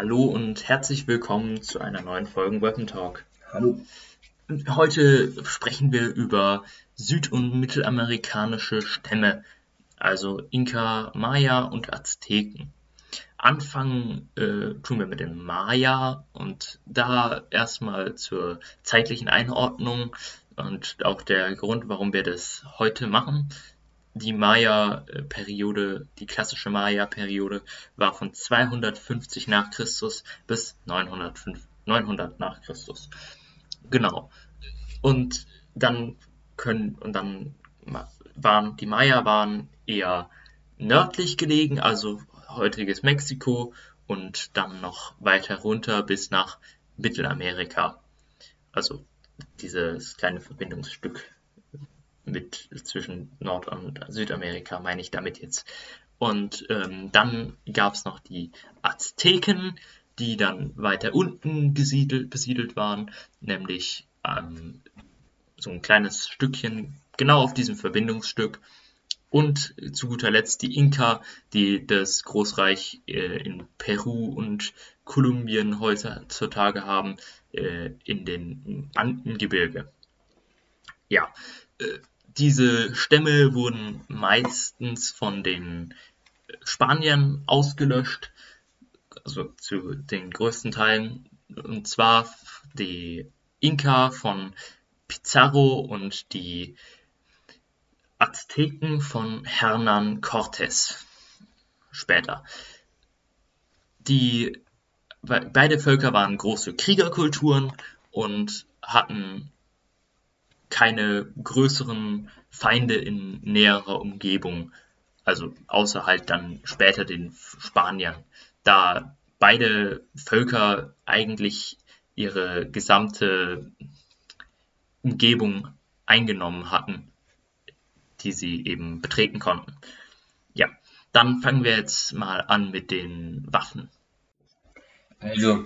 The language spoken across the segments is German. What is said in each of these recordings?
Hallo und herzlich willkommen zu einer neuen Folge Weapon Talk. Hallo. Heute sprechen wir über süd- und mittelamerikanische Stämme, also Inka, Maya und Azteken. Anfangen äh, tun wir mit den Maya und da erstmal zur zeitlichen Einordnung und auch der Grund, warum wir das heute machen. Die Maya-Periode, die klassische Maya-Periode, war von 250 nach Christus bis 905, 900 nach Christus. Genau. Und dann können, und dann waren, die Maya waren eher nördlich gelegen, also heutiges Mexiko und dann noch weiter runter bis nach Mittelamerika. Also dieses kleine Verbindungsstück mit zwischen Nord- und Südamerika meine ich damit jetzt. Und ähm, dann gab es noch die Azteken, die dann weiter unten gesiedelt, besiedelt waren, nämlich ähm, so ein kleines Stückchen genau auf diesem Verbindungsstück und zu guter Letzt die Inka, die das Großreich äh, in Peru und Kolumbien heutzutage haben, äh, in den Andengebirge. Ja, diese Stämme wurden meistens von den Spaniern ausgelöscht, also zu den größten Teilen, und zwar die Inka von Pizarro und die Azteken von Hernán Cortés später. Die, beide Völker waren große Kriegerkulturen und hatten keine größeren Feinde in näherer Umgebung, also außer halt dann später den Spaniern, da beide Völker eigentlich ihre gesamte Umgebung eingenommen hatten die sie eben betreten konnten. Ja, dann fangen wir jetzt mal an mit den Waffen. Also,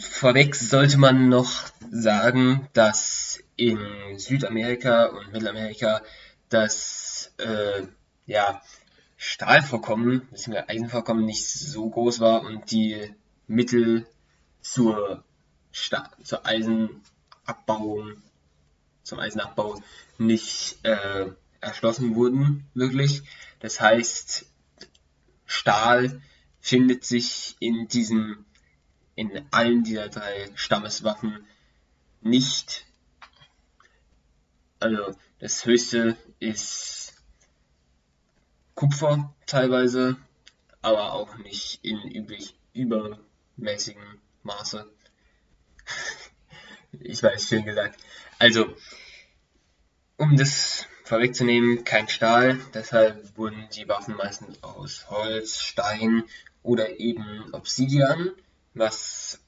vorweg sollte man noch sagen, dass in Südamerika und Mittelamerika das äh, ja, Stahlvorkommen, bzw. Eisenvorkommen nicht so groß war und die Mittel zur, zur Eisenabbauung, zum Eisenabbau nicht äh, erschlossen wurden, wirklich. Das heißt, Stahl findet sich in diesen, in allen dieser drei Stammeswaffen nicht. Also das höchste ist Kupfer teilweise, aber auch nicht in üblich übermäßigen Maße. ich weiß, schön gesagt. Also, um das vorwegzunehmen, kein Stahl, deshalb wurden die Waffen meistens aus Holz, Stein oder eben Obsidian, was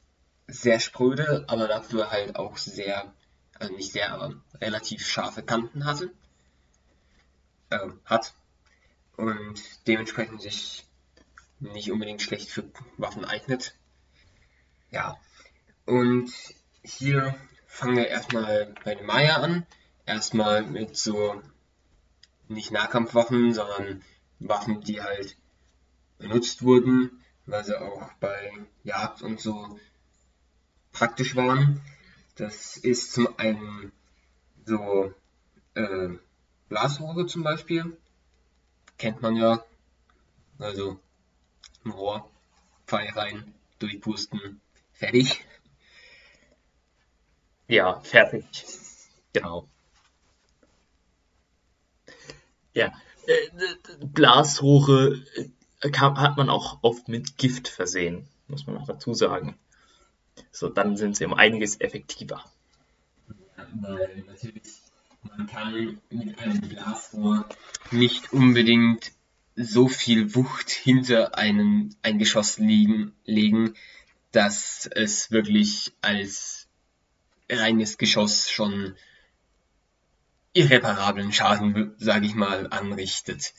sehr spröde, aber dafür halt auch sehr, also nicht sehr, aber relativ scharfe Kanten hatte, äh, hat. Und dementsprechend sich nicht unbedingt schlecht für Waffen eignet. Ja, und hier fangen wir erstmal bei den Maya an. Erstmal mit so nicht Nahkampfwaffen, sondern Waffen, die halt benutzt wurden, weil sie auch bei Jagd und so praktisch waren. Das ist zum einen so äh, Blasrohre zum Beispiel. Kennt man ja. Also ein Rohr, Pfeil rein, durchpusten, fertig. Ja, fertig. Genau. Ja, äh, Blasrohre kann, hat man auch oft mit Gift versehen, muss man auch dazu sagen. So, dann sind sie um einiges effektiver. weil natürlich man kann mit einem Blasrohr nicht unbedingt so viel Wucht hinter einem ein Geschoss liegen, legen, dass es wirklich als reines Geschoss schon irreparablen Schaden, sage ich mal, anrichtet.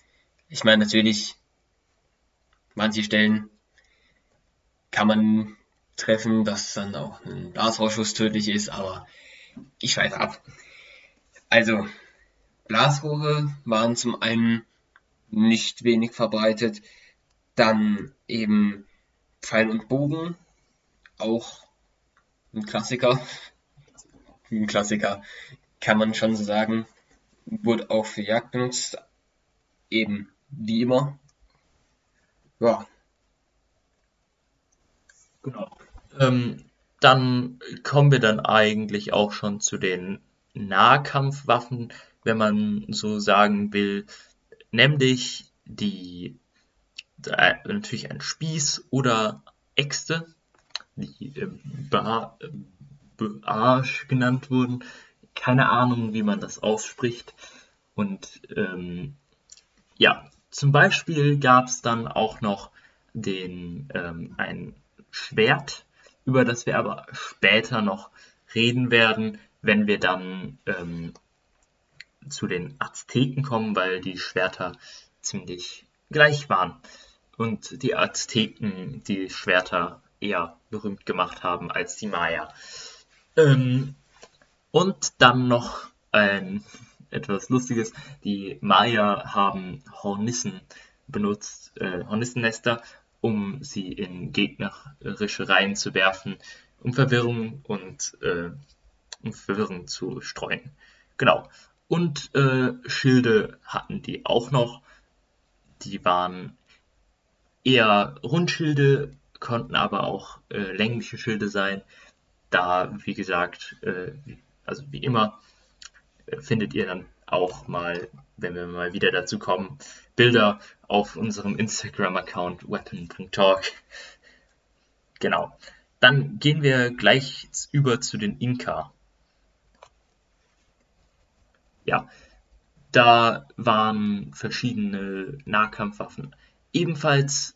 Ich meine natürlich, manche Stellen kann man treffen, dass dann auch ein Blasrohrschuss tödlich ist, aber ich schweife ab. Also, Blasrohre waren zum einen nicht wenig verbreitet, dann eben Pfeil und Bogen, auch ein Klassiker. Ein Klassiker, kann man schon so sagen. Wurde auch für Jagd benutzt. Eben wie immer. Ja. Genau. Ähm, dann kommen wir dann eigentlich auch schon zu den Nahkampfwaffen, wenn man so sagen will, nämlich die äh, natürlich ein Spieß oder Äxte, die äh, Ba- äh, genannt wurden. Keine Ahnung, wie man das ausspricht. Und ähm, ja, zum Beispiel gab es dann auch noch den ähm, ein Schwert, über das wir aber später noch reden werden, wenn wir dann ähm, zu den Azteken kommen, weil die Schwerter ziemlich gleich waren und die Azteken die Schwerter eher berühmt gemacht haben als die Maya. Ähm, und dann noch ein etwas Lustiges. Die Maya haben Hornissen benutzt, äh, Hornissennester, um sie in gegnerische Reihen zu werfen, um Verwirrung und äh, um Verwirrung zu streuen. Genau. Und äh, Schilde hatten die auch noch. Die waren eher Rundschilde, konnten aber auch äh, längliche Schilde sein. Da, wie gesagt, äh, also wie immer, findet ihr dann auch mal, wenn wir mal wieder dazu kommen, Bilder auf unserem Instagram-Account weapon.talk. Genau. Dann gehen wir gleich über zu den Inka. Ja, da waren verschiedene Nahkampfwaffen ebenfalls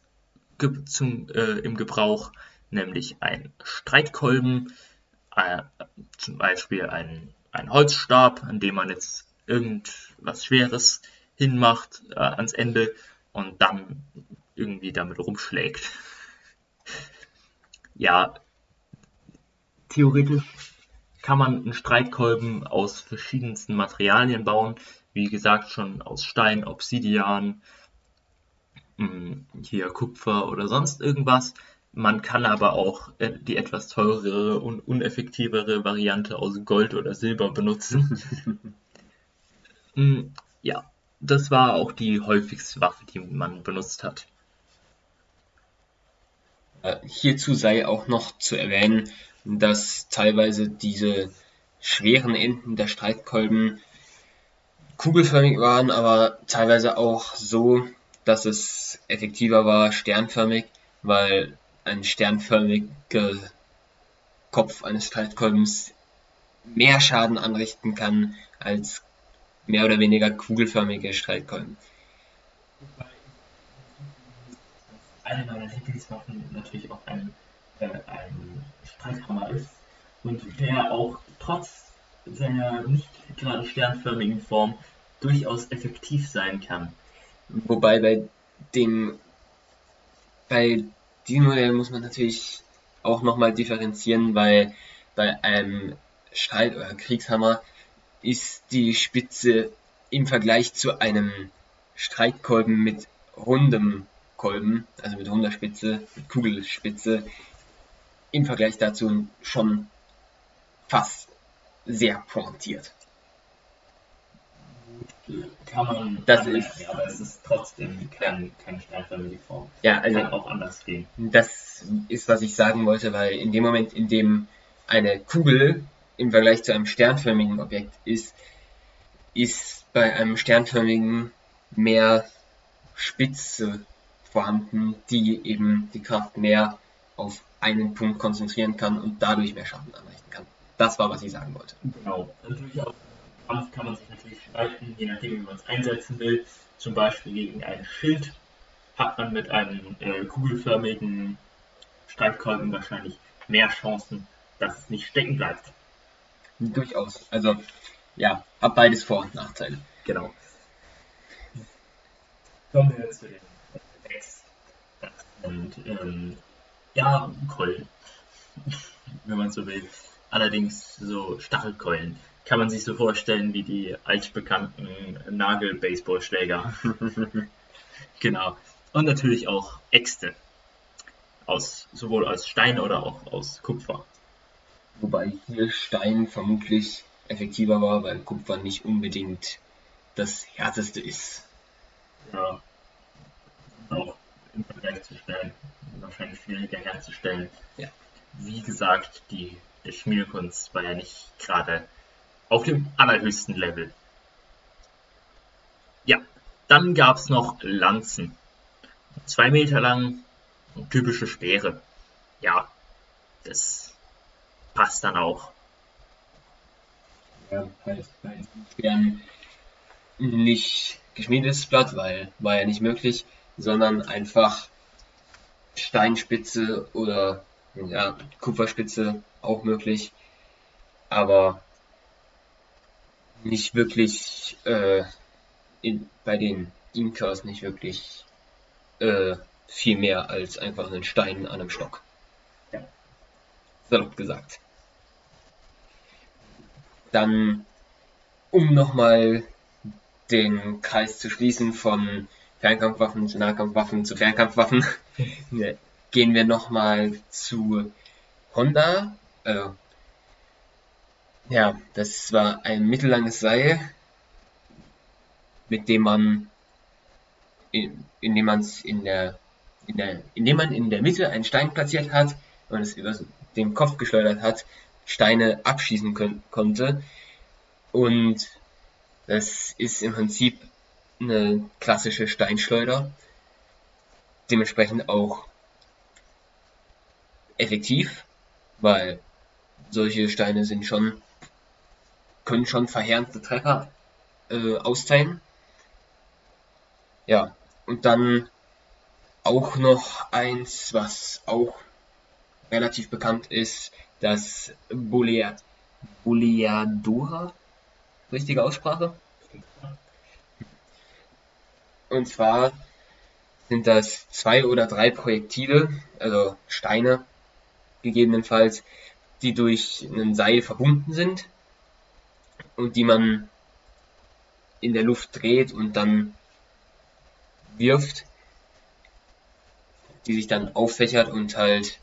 ge zum, äh, im Gebrauch, nämlich ein Streitkolben, äh, zum Beispiel ein, ein Holzstab, an dem man jetzt irgendwas Schweres hinmacht äh, ans Ende und dann irgendwie damit rumschlägt. ja, theoretisch kann man einen Streitkolben aus verschiedensten Materialien bauen. Wie gesagt, schon aus Stein, Obsidian, hm, hier Kupfer oder sonst irgendwas. Man kann aber auch äh, die etwas teurere und uneffektivere Variante aus Gold oder Silber benutzen. Hm, ja, das war auch die häufigste Waffe, die man benutzt hat. Äh, hierzu sei auch noch zu erwähnen, dass teilweise diese schweren Enden der Streitkolben kugelförmig waren, aber teilweise auch so, dass es effektiver war, sternförmig, weil ein sternförmiger Kopf eines Streitkolbens mehr Schaden anrichten kann als mehr oder weniger kugelförmige Streitkolben. Eine meiner Lieblingswaffen natürlich auch ein, äh, ein Streithammer ist und der auch trotz seiner nicht gerade sternförmigen Form durchaus effektiv sein kann. Wobei bei dem bei diesem Modell muss man natürlich auch nochmal differenzieren, weil bei einem Streit- oder Kriegshammer ist die Spitze im Vergleich zu einem Streitkolben mit rundem Kolben, also mit runder Spitze, mit Kugelspitze, im Vergleich dazu schon fast sehr pointiert. Kann man, Das anwenden, ist- aber es ist trotzdem kein, keine sternförmige Form. Ja, also Kann auch anders gehen. Das ist, was ich sagen wollte, weil in dem Moment, in dem eine Kugel im Vergleich zu einem sternförmigen Objekt ist, ist bei einem sternförmigen mehr Spitze vorhanden, die eben die Kraft mehr auf einen Punkt konzentrieren kann und dadurch mehr Schaden anrichten kann. Das war, was ich sagen wollte. Genau. Natürlich auch Kampf kann man sich natürlich streiten, je nachdem, wie man es einsetzen will. Zum Beispiel gegen ein Schild hat man mit einem äh, kugelförmigen Streitkolben wahrscheinlich mehr Chancen, dass es nicht stecken bleibt. Durchaus. Also, ja, hat beides Vor- und Nachteile. Genau. Kommen wir zu den Decks. Sind ähm, ja Keulen, wenn man so will. Allerdings so Stachelkeulen. Kann man sich so vorstellen wie die altbekannten Nagel-Baseballschläger. genau. Und natürlich auch Äxte. aus, sowohl aus Stein oder auch aus Kupfer. Wobei hier Stein vermutlich effektiver war, weil Kupfer nicht unbedingt das härteste ist. Ja. Auch im Vergleich zu Stein wahrscheinlich schwieriger herzustellen. Ja. Wie gesagt, die, die Schmierkunst war ja nicht gerade auf dem allerhöchsten Level. Ja, dann gab es noch Lanzen. Zwei Meter lang, typische Speere. Ja, das passt dann auch. Ja, halt bei Speeren nicht geschmiedetes Blatt, weil war ja nicht möglich, sondern einfach Steinspitze oder ja, Kupferspitze auch möglich, aber nicht wirklich äh, in, bei den Inkas nicht wirklich äh, viel mehr als einfach einen Stein an einem Stock. Ja. Salopp gesagt. Dann, um nochmal den Kreis zu schließen von Fernkampfwaffen zu Nahkampfwaffen zu Fernkampfwaffen, gehen wir nochmal zu Honda. Also, ja, das war ein mittellanges Seil, mit dem man, in, indem man in der, in der, indem man in der Mitte einen Stein platziert hat und es über den Kopf geschleudert hat, Steine abschießen können, konnte. Und das ist im Prinzip eine klassische Steinschleuder. Dementsprechend auch effektiv, weil solche Steine sind schon, können schon verheerende Treffer äh, austeilen. Ja, und dann auch noch eins, was auch relativ bekannt ist, das Boleadora. Richtige Aussprache? Und zwar sind das zwei oder drei Projektile, also Steine gegebenenfalls, die durch ein Seil verbunden sind und die man in der Luft dreht und dann wirft, die sich dann auffächert und halt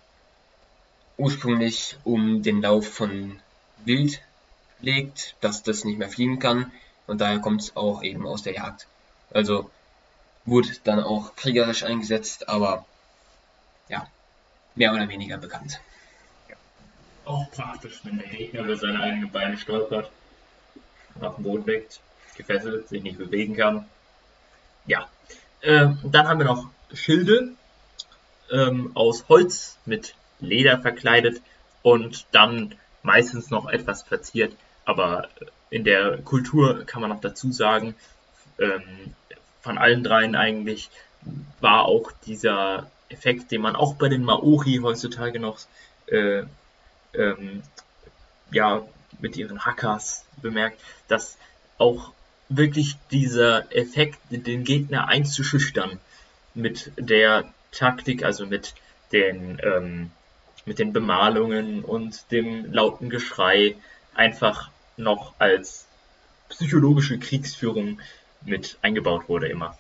ursprünglich um den Lauf von Wild legt, dass das nicht mehr fliegen kann und daher kommt es auch eben aus der Jagd. Also wurde dann auch kriegerisch eingesetzt, aber ja, mehr oder weniger bekannt. Auch praktisch, wenn der Gegner über seine eigenen Beine stolpert, auf den Boden liegt, gefesselt, sich nicht bewegen kann. Ja. Ähm, dann haben wir noch Schilde ähm, aus Holz mit Leder verkleidet und dann meistens noch etwas verziert. Aber in der Kultur kann man noch dazu sagen, ähm, von allen dreien eigentlich war auch dieser Effekt, den man auch bei den Maori heutzutage noch äh, ähm, ja, mit ihren Hackers bemerkt, dass auch wirklich dieser Effekt, den Gegner einzuschüchtern mit der Taktik, also mit den, ähm, mit den Bemalungen und dem lauten Geschrei einfach noch als psychologische Kriegsführung mit eingebaut wurde immer.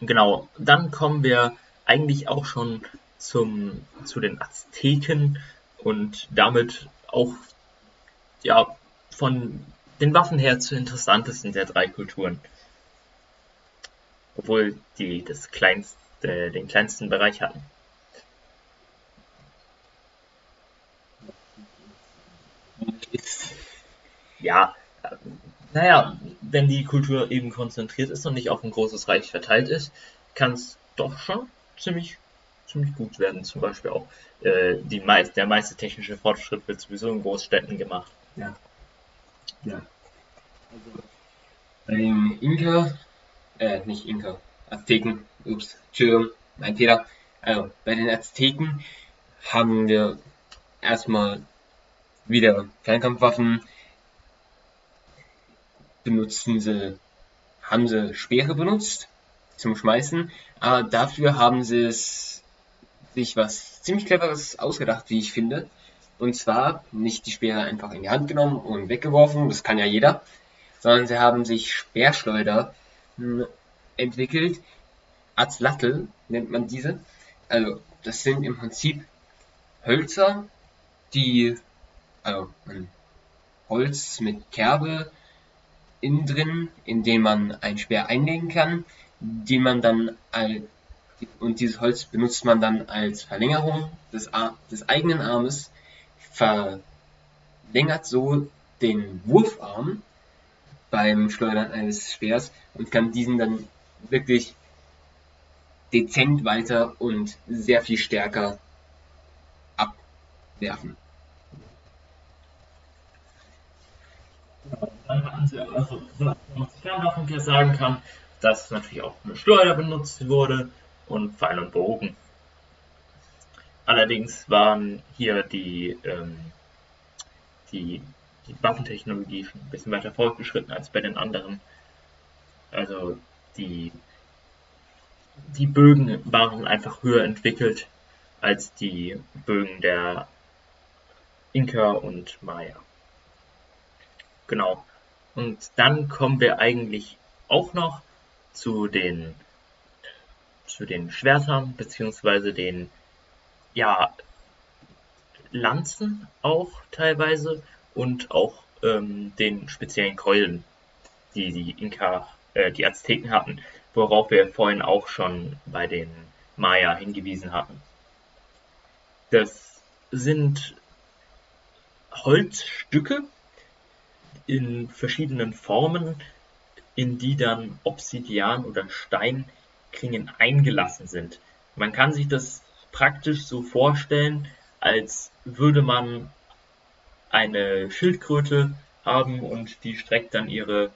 Genau, dann kommen wir eigentlich auch schon zum, zu den Azteken und damit auch ja, von den Waffen her zu interessantesten der drei Kulturen. Obwohl die das kleinste, den kleinsten Bereich hatten. Ja, naja, wenn die Kultur eben konzentriert ist und nicht auf ein großes Reich verteilt ist, kann es doch schon ziemlich ziemlich gut werden. Zum Beispiel auch äh, die meist, der meiste technische Fortschritt wird sowieso in Großstädten gemacht. Ja. Ja. Also bei den Inka, äh, nicht Inka, Azteken, ups, Entschuldigung, mein Fehler. Also bei den Azteken haben wir erstmal wieder Fernkampfwaffen, benutzen sie, haben sie Speere benutzt zum Schmeißen, aber dafür haben sie es sich was ziemlich Cleveres ausgedacht, wie ich finde. Und zwar nicht die Speere einfach in die Hand genommen und weggeworfen, das kann ja jeder, sondern sie haben sich Speerschleuder hm, entwickelt. Azlatl nennt man diese. Also, das sind im Prinzip Hölzer, die, also Holz mit Kerbe innen drin, in den man ein Speer einlegen kann, den man dann und dieses Holz benutzt man dann als Verlängerung des, des eigenen Armes, verlängert so den Wurfarm beim Schleudern eines Speers und kann diesen dann wirklich dezent weiter und sehr viel stärker abwerfen. Dann hatten sie also, was man sagen kann, dass natürlich auch eine Schleuder benutzt wurde und Pfeil und Bogen. Allerdings waren hier die, ähm, die, die Waffentechnologie ein bisschen weiter fortgeschritten als bei den anderen. Also die, die Bögen waren einfach höher entwickelt als die Bögen der Inka und Maya. Genau. Und dann kommen wir eigentlich auch noch zu den, zu den Schwertern, beziehungsweise den, ja, Lanzen auch teilweise und auch ähm, den speziellen Keulen, die die Inka, äh, die Azteken hatten, worauf wir vorhin auch schon bei den Maya hingewiesen hatten. Das sind Holzstücke in verschiedenen Formen, in die dann Obsidian oder Steinklingen eingelassen sind. Man kann sich das praktisch so vorstellen, als würde man eine Schildkröte haben und die streckt dann ihre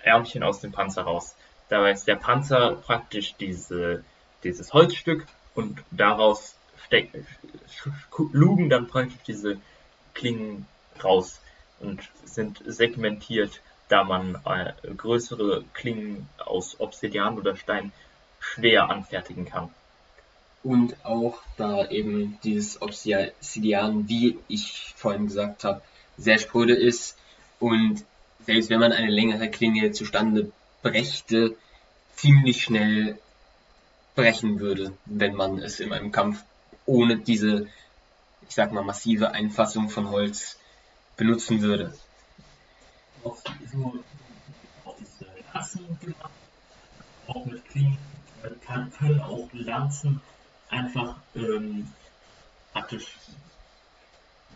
Ärmchen aus dem Panzer raus. Dabei ist der Panzer praktisch diese, dieses Holzstück und daraus lugen dann praktisch diese Klingen raus und sind segmentiert, da man äh, größere Klingen aus Obsidian oder Stein schwer anfertigen kann. Und auch da eben dieses Obsidian, wie ich vorhin gesagt habe, sehr spröde ist und selbst wenn man eine längere Klinge zustande brächte, ziemlich schnell brechen würde, wenn man es in einem Kampf ohne diese, ich sag mal, massive Einfassung von Holz benutzen würde. Auch so auf diese Lanzen gemacht, auch mit Klingen, kann, können auch Lanzen einfach ähm, praktisch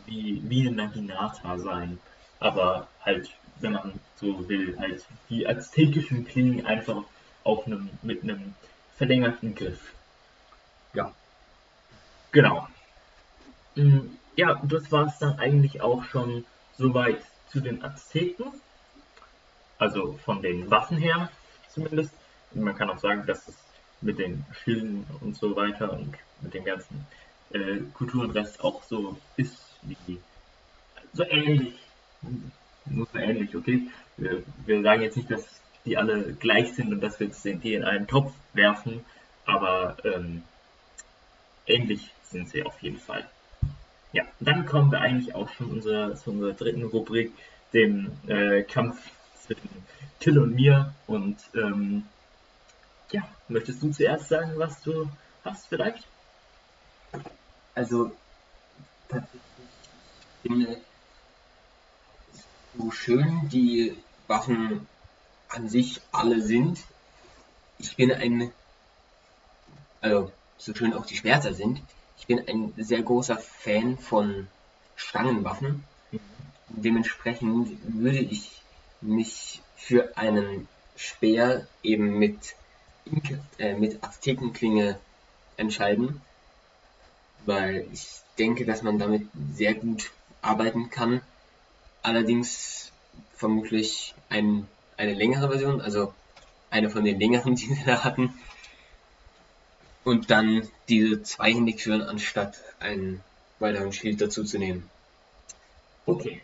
wie, wie ein Naginata sein, aber halt, wenn man so will, halt die aztekischen Klingen einfach auf einem, mit einem verlängerten Griff. Ja. Genau. Mm, ja, das war es dann eigentlich auch schon soweit zu den Azteken. Also von den Waffen her zumindest. Und man kann auch sagen, dass es mit den Schilden und so weiter und mit dem ganzen äh, Kulturenrest auch so ist wie so ähnlich. Nur so ähnlich, okay? Wir, wir sagen jetzt nicht, dass die alle gleich sind und dass wir jetzt die in einen Topf werfen, aber ähm, ähnlich sind sie auf jeden Fall. Ja, dann kommen wir eigentlich auch schon unser, zu unserer dritten Rubrik, dem äh, Kampf zwischen Till und mir. Und ähm, ja, möchtest du zuerst sagen, was du hast vielleicht? Also, tatsächlich finde so schön die Waffen an sich alle sind. Ich bin ein, also so schön auch die Schwerter sind, ich bin ein sehr großer Fan von Stangenwaffen. Dementsprechend würde ich mich für einen Speer eben mit, äh, mit Aztekenklinge entscheiden, weil ich denke, dass man damit sehr gut arbeiten kann. Allerdings vermutlich ein, eine längere Version, also eine von den längeren, die sie da hatten, und dann diese zweihändig führen, anstatt einen weiteren Schild dazu zu nehmen. Okay.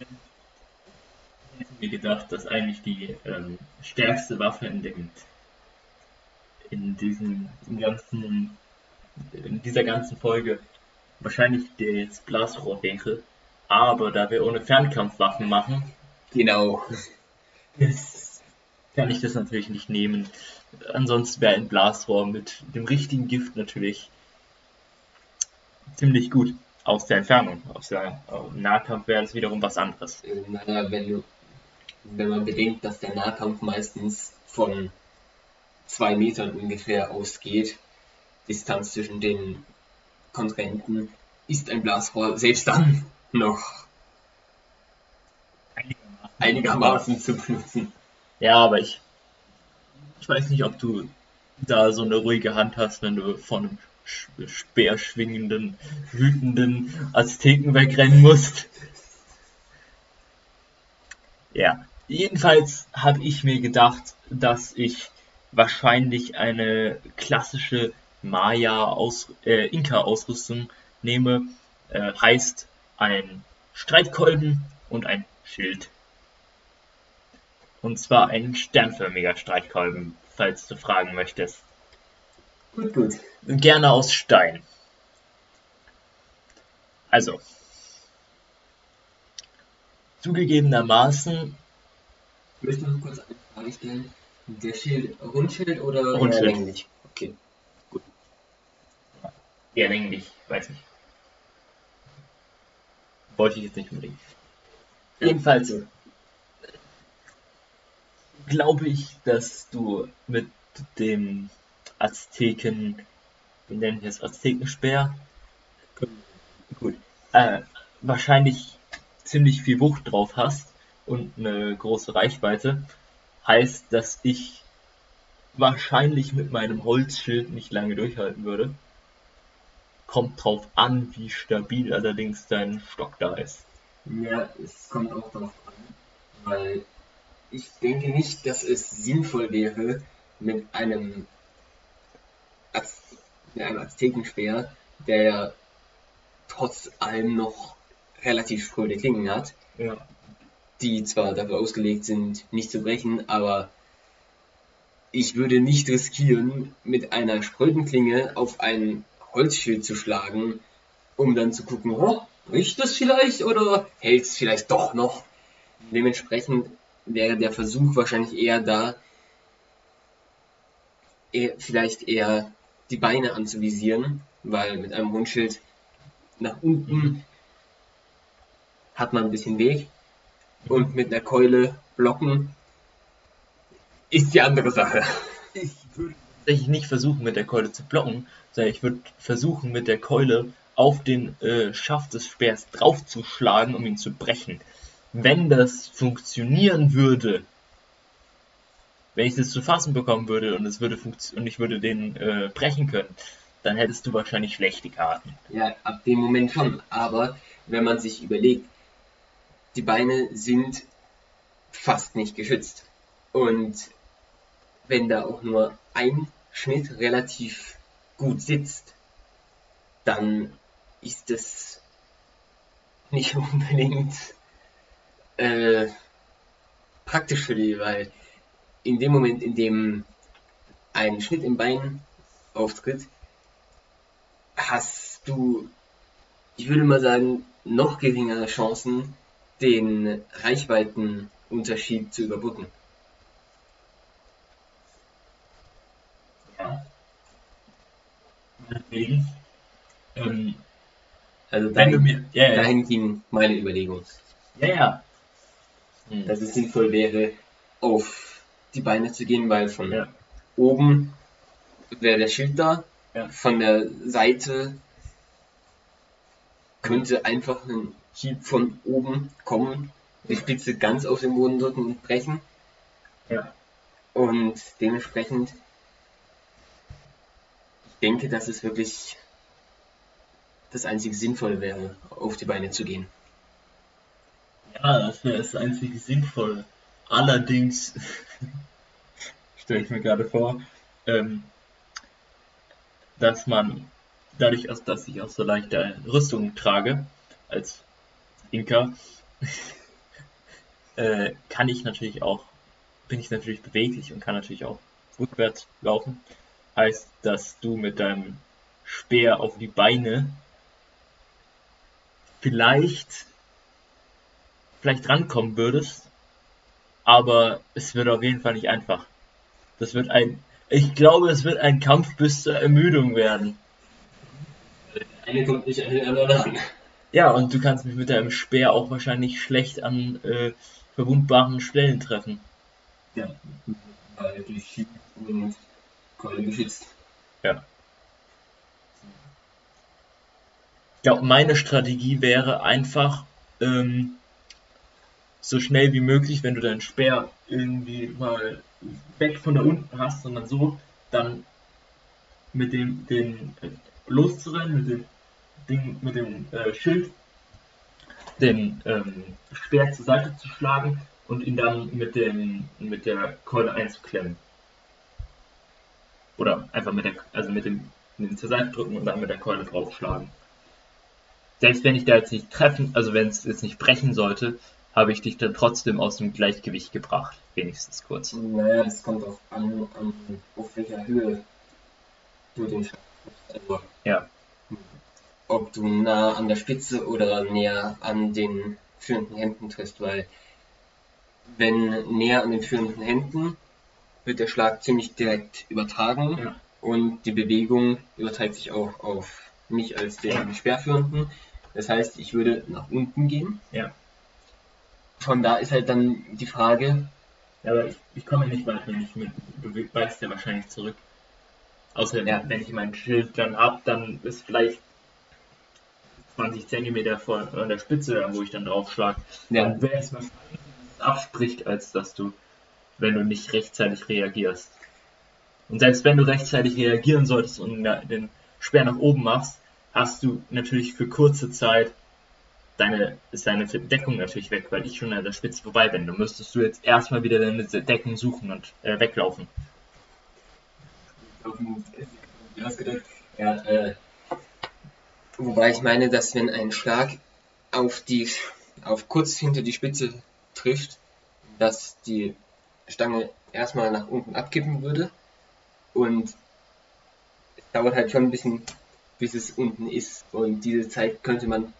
Ich hätte mir gedacht, dass eigentlich die ähm, stärkste Waffe in dem in diesem in ganzen in dieser ganzen Folge wahrscheinlich das Blasrohr wäre. Aber da wir ohne Fernkampfwaffen machen, genau, kann ich das natürlich nicht nehmen. Ansonsten wäre ein Blasrohr mit dem richtigen Gift natürlich ziemlich gut aus der Entfernung. Aus der äh, Nahkampf wäre das wiederum was anderes. Äh, naja, wenn, wenn man bedenkt, dass der Nahkampf meistens von zwei Metern ungefähr ausgeht, Distanz zwischen den Kontrahenten, ist ein Blasrohr selbst dann noch einigermaßen, einigermaßen zu benutzen. Ja, aber ich, ich weiß nicht, ob du da so eine ruhige Hand hast, wenn du von einem speerschwingenden, wütenden Azteken wegrennen musst. Ja, jedenfalls habe ich mir gedacht, dass ich wahrscheinlich eine klassische Maya-Inka-Ausrüstung äh, nehme. Äh, heißt ein Streitkolben und ein Schild. Und zwar ein sternförmiger Streitkolben, falls du fragen möchtest. Gut, gut. Gerne aus Stein. Also, zugegebenermaßen. Ich möchte noch kurz eine Frage stellen. Der Schild Rundschild oder Rundschild. länglich? Okay, gut. Eher länglich, weiß nicht. Wollte ich jetzt nicht unbedingt. Jedenfalls glaube ich, dass du mit dem Azteken, wie nennen wir es, Aztekenspeer, gut, äh, wahrscheinlich ziemlich viel Wucht drauf hast und eine große Reichweite, heißt, dass ich wahrscheinlich mit meinem Holzschild nicht lange durchhalten würde. Kommt drauf an, wie stabil allerdings dein Stock da ist. Ja, es kommt auch darauf an, weil ich denke nicht, dass es sinnvoll wäre, mit einem, Az mit einem Aztekenspeer, der ja trotz allem noch relativ spröde Klingen hat, Ja. die zwar dafür ausgelegt sind, nicht zu brechen, aber ich würde nicht riskieren, mit einer spröden Klinge auf ein Holzschild zu schlagen, um dann zu gucken, oh, bricht das vielleicht oder hält es vielleicht doch noch. Dementsprechend wäre der Versuch wahrscheinlich eher da, eher, vielleicht eher die Beine anzuvisieren, weil mit einem Rundschild nach unten hat man ein bisschen Weg und mit einer Keule blocken ist die andere Sache. Ich würde tatsächlich nicht versuchen, mit der Keule zu blocken, sondern ich würde versuchen, mit der Keule auf den äh, Schaft des Speers draufzuschlagen, um ihn zu brechen. Wenn das funktionieren würde, wenn ich das zu fassen bekommen würde und es würde und ich würde den äh, brechen können, dann hättest du wahrscheinlich schlechte Karten. Ja, ab dem Moment schon. Aber wenn man sich überlegt, die Beine sind fast nicht geschützt. Und wenn da auch nur ein Schnitt relativ gut sitzt, dann ist es nicht unbedingt äh, praktisch für die, weil in dem Moment, in dem ein Schnitt im Bein auftritt, hast du, ich würde mal sagen, noch geringere Chancen, den Reichweitenunterschied zu überbrücken. Ja. Deswegen, ähm, Also dahin, mir, ja, ja, dahin ging meine Überlegung, ja, ja. Hm. dass es sinnvoll wäre, auf die Beine zu gehen, weil von Ja. oben wäre der Schild da, Ja. von der Seite könnte einfach ein Hieb von oben kommen, die Spitze ganz auf den Boden drücken und brechen. Ja. Und dementsprechend, ich denke, dass es wirklich das einzige Sinnvolle wäre, auf die Beine zu gehen. Ja, das wäre das einzige Sinnvolle. Allerdings stelle ich mir gerade vor, ähm, dass man dadurch, dass dass ich auch so leichte Rüstung trage als Inka, äh, kann ich natürlich auch, bin ich natürlich beweglich und kann natürlich auch rückwärts laufen. Heißt, dass du mit deinem Speer auf die Beine vielleicht vielleicht rankommen würdest, aber es wird auf jeden Fall nicht einfach. Das wird ein Ich glaube, es wird ein Kampf bis zur Ermüdung werden. Eine kommt nicht an den anderen an. Ja, und du kannst mich mit deinem Speer auch wahrscheinlich schlecht an äh, verwundbaren Stellen treffen. Ja, weil durch und Keule geschützt. Ja. Ich glaube, meine Strategie wäre einfach, ähm, so schnell wie möglich, wenn du deinen Speer irgendwie mal weg von da unten hast, sondern so, dann mit dem, den äh, loszurennen, mit dem Ding, mit dem äh, Schild, den ähm, Speer zur Seite zu schlagen und ihn dann mit dem, mit der Keule einzuklemmen. Oder einfach mit der, also mit dem, mit dem zur Seite drücken und dann mit der Keule draufschlagen. Selbst wenn ich da jetzt nicht treffen, also wenn es jetzt nicht brechen sollte, habe ich dich dann trotzdem aus dem Gleichgewicht gebracht, wenigstens kurz. Naja, es kommt auch an, an auf welcher Höhe du den Schlag Also, Ja. ob du nah an der Spitze oder näher an den führenden Händen triffst, weil wenn näher an den führenden Händen wird der Schlag ziemlich direkt übertragen Ja. und die Bewegung überträgt sich auch auf mich als den Ja. Speerführenden. Das heißt, ich würde nach unten gehen. Ja. Von da ist halt dann die Frage, Ja, aber ich, ich komme ja nicht weit, wenn ich mit. Du weichst ja wahrscheinlich zurück. Außer Ja. wenn ich mein Schild dann hab, dann ist vielleicht 20 Zentimeter vor an der Spitze, wo ich dann draufschlag. ja, Dann wäre es wahrscheinlich, abspricht, als dass du, wenn du nicht rechtzeitig reagierst. Und selbst wenn du rechtzeitig reagieren solltest und den Speer nach oben machst, hast du natürlich für kurze Zeit deine, ist deine Deckung natürlich weg, weil ich schon an der Spitze vorbei bin. Dann müsstest du jetzt erstmal wieder deine Deckung suchen und äh, weglaufen. äh, wobei ich meine, dass wenn ein Schlag auf die, auf kurz hinter die Spitze trifft, dass die Stange erstmal nach unten abkippen würde und es dauert halt schon ein bisschen, bis es unten ist und diese Zeit könnte man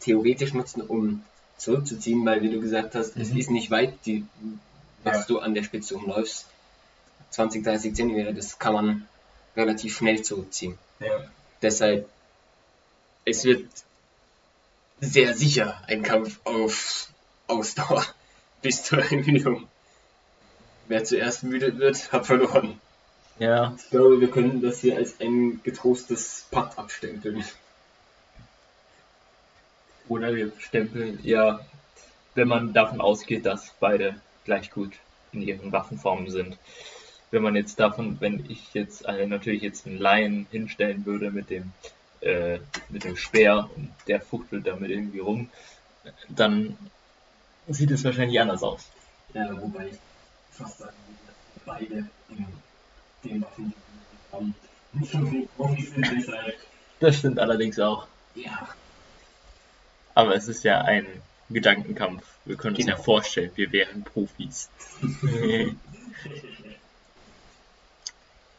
theoretisch nutzen, um zurückzuziehen, weil wie du gesagt hast, es Mhm. ist nicht weit, die, was Ja. du an der Spitze umläufst. 20, 30 Zentimeter, das kann man relativ schnell zurückziehen. Ja. Deshalb, es wird sehr sicher ein Kampf auf Ausdauer bis zur Ermüdung. Wer zuerst müde wird, hat verloren. Ja, Ich glaube, wir können das hier als ein getrostes Patt abstempeln. Oder wir stempeln, ja, wenn man davon ausgeht, dass beide gleich gut in ihren Waffenformen sind. Wenn man jetzt davon, wenn ich jetzt äh, natürlich jetzt einen Laien hinstellen würde mit dem äh, mit dem Speer und der fuchtelt damit irgendwie rum, dann sieht es wahrscheinlich anders aus. Ja, wobei ich fast sagen würde, dass beide in den Waffen haben. Nicht schon Profis sind, deshalb. Das stimmt allerdings auch. Ja. Aber es ist ja ein Gedankenkampf. Wir können uns Genau. ja vorstellen, wir wären Profis.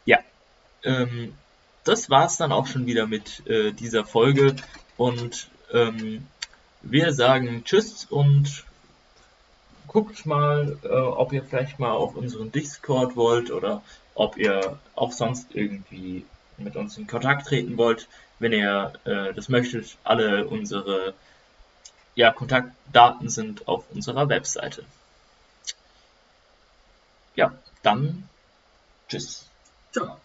ja, ähm, das war's dann auch schon wieder mit äh, dieser Folge und ähm, wir sagen Tschüss und guckt mal, äh, ob ihr vielleicht mal auf unseren Discord wollt oder ob ihr auch sonst irgendwie mit uns in Kontakt treten wollt. Wenn ihr äh, das möchtet, alle unsere ja, Kontaktdaten sind auf unserer Webseite. Ja, dann tschüss. Ciao.